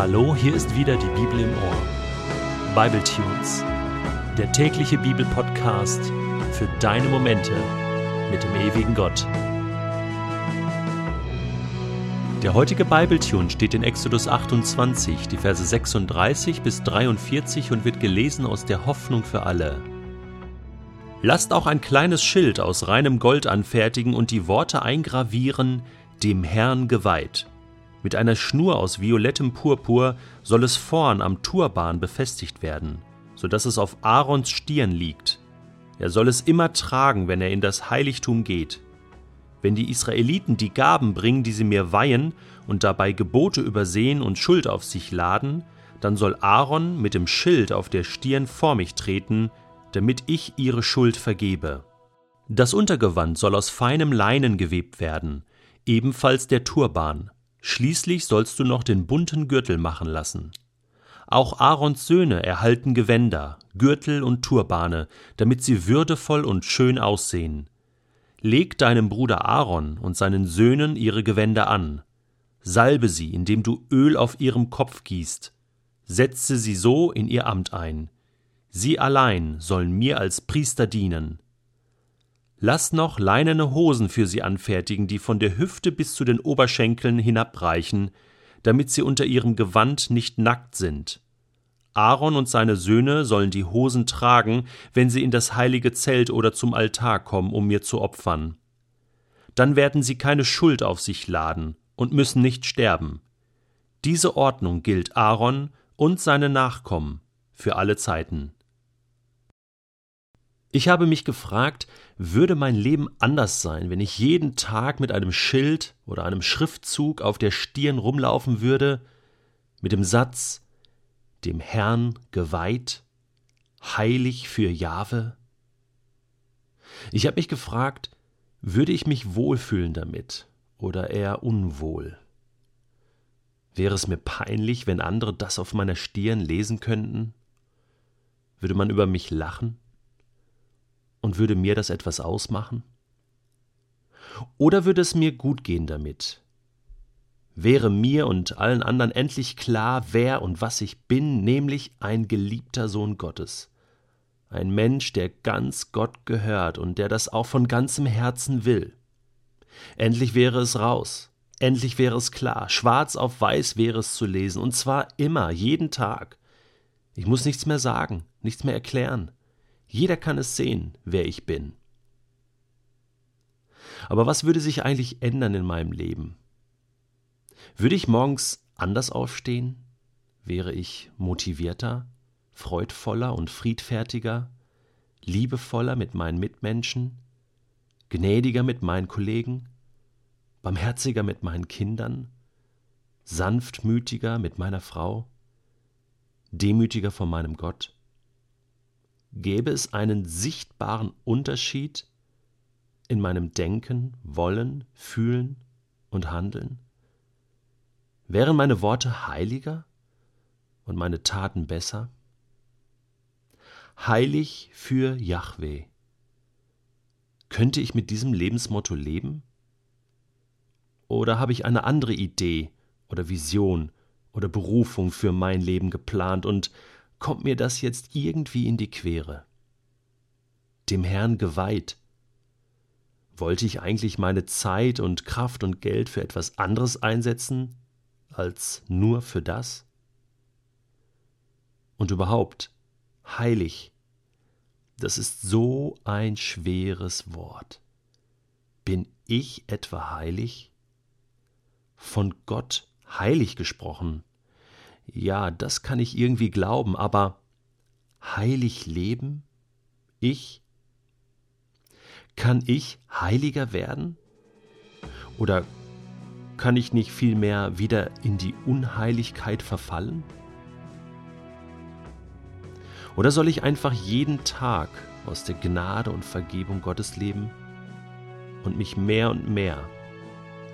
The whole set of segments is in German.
Hallo, hier ist wieder die Bibel im Ohr. Bible Tunes, der tägliche Bibelpodcast für deine Momente mit dem ewigen Gott. Der heutige Bibletune steht in Exodus 28, die Verse 36 bis 43 und wird gelesen aus der Hoffnung für alle. Lasst auch ein kleines Schild aus reinem Gold anfertigen und die Worte eingravieren, dem Herrn geweiht. Mit einer Schnur aus violettem Purpur soll es vorn am Turban befestigt werden, so dass es auf Aarons Stirn liegt. Er soll es immer tragen, wenn er in das Heiligtum geht. Wenn die Israeliten die Gaben bringen, die sie mir weihen, und dabei Gebote übersehen und Schuld auf sich laden, dann soll Aaron mit dem Schild auf der Stirn vor mich treten, damit ich ihre Schuld vergebe. Das Untergewand soll aus feinem Leinen gewebt werden, ebenfalls der Turban. Schließlich sollst du noch den bunten Gürtel machen lassen. Auch Aarons Söhne erhalten Gewänder, Gürtel und Turbane, damit sie würdevoll und schön aussehen. Leg deinem Bruder Aaron und seinen Söhnen ihre Gewänder an. Salbe sie, indem du Öl auf ihrem Kopf gießt. Setze sie so in ihr Amt ein. Sie allein sollen mir als Priester dienen. Lass noch leinene Hosen für sie anfertigen, die von der Hüfte bis zu den Oberschenkeln hinabreichen, damit sie unter ihrem Gewand nicht nackt sind. Aaron und seine Söhne sollen die Hosen tragen, wenn sie in das heilige Zelt oder zum Altar kommen, um mir zu opfern. Dann werden sie keine Schuld auf sich laden und müssen nicht sterben. Diese Ordnung gilt Aaron und seine Nachkommen für alle Zeiten. Ich habe mich gefragt, würde mein Leben anders sein, wenn ich jeden Tag mit einem Schild oder einem Schriftzug auf der Stirn rumlaufen würde, mit dem Satz dem Herrn geweiht, heilig für Jahwe? Ich habe mich gefragt, würde ich mich wohlfühlen damit oder eher unwohl? Wäre es mir peinlich, wenn andere das auf meiner Stirn lesen könnten? Würde man über mich lachen? Und würde mir das etwas ausmachen? Oder würde es mir gut gehen damit? Wäre mir und allen anderen endlich klar, wer und was ich bin, nämlich ein geliebter Sohn Gottes, ein Mensch, der ganz Gott gehört und der das auch von ganzem Herzen will. Endlich wäre es raus, endlich wäre es klar, schwarz auf weiß wäre es zu lesen, und zwar immer, jeden Tag. Ich muss nichts mehr sagen, nichts mehr erklären. Jeder kann es sehen, wer ich bin. Aber was würde sich eigentlich ändern in meinem Leben? Würde ich morgens anders aufstehen? Wäre ich motivierter, freudvoller und friedfertiger, liebevoller mit meinen Mitmenschen, gnädiger mit meinen Kollegen, barmherziger mit meinen Kindern, sanftmütiger mit meiner Frau, demütiger vor meinem Gott? Gäbe es einen sichtbaren Unterschied in meinem Denken, Wollen, Fühlen und Handeln? Wären meine Worte heiliger und meine Taten besser? Heilig für Yahweh. Könnte ich mit diesem Lebensmotto leben? Oder habe ich eine andere Idee oder Vision oder Berufung für mein Leben geplant und kommt mir das jetzt irgendwie in die Quere. Dem Herrn geweiht. Wollte ich eigentlich meine Zeit und Kraft und Geld für etwas anderes einsetzen als nur für das? Und überhaupt, heilig, das ist so ein schweres Wort. Bin ich etwa heilig? Von Gott heilig gesprochen, ja, das kann ich irgendwie glauben, aber heilig leben? Ich? Kann ich heiliger werden? Oder kann ich nicht vielmehr wieder in die Unheiligkeit verfallen? Oder soll ich einfach jeden Tag aus der Gnade und Vergebung Gottes leben und mich mehr und mehr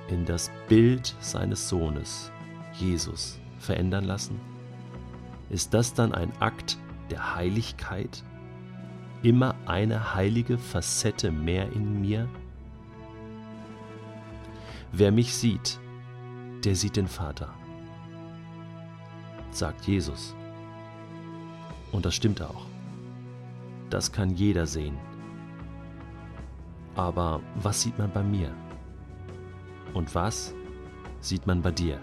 in das Bild seines Sohnes, Jesus, verändern lassen? Ist das dann ein Akt der Heiligkeit? Immer eine heilige Facette mehr in mir? Wer mich sieht, der sieht den Vater. sagt Jesus. Und das stimmt auch. Das kann jeder sehen. Aber was sieht man bei mir? Und was sieht man bei dir?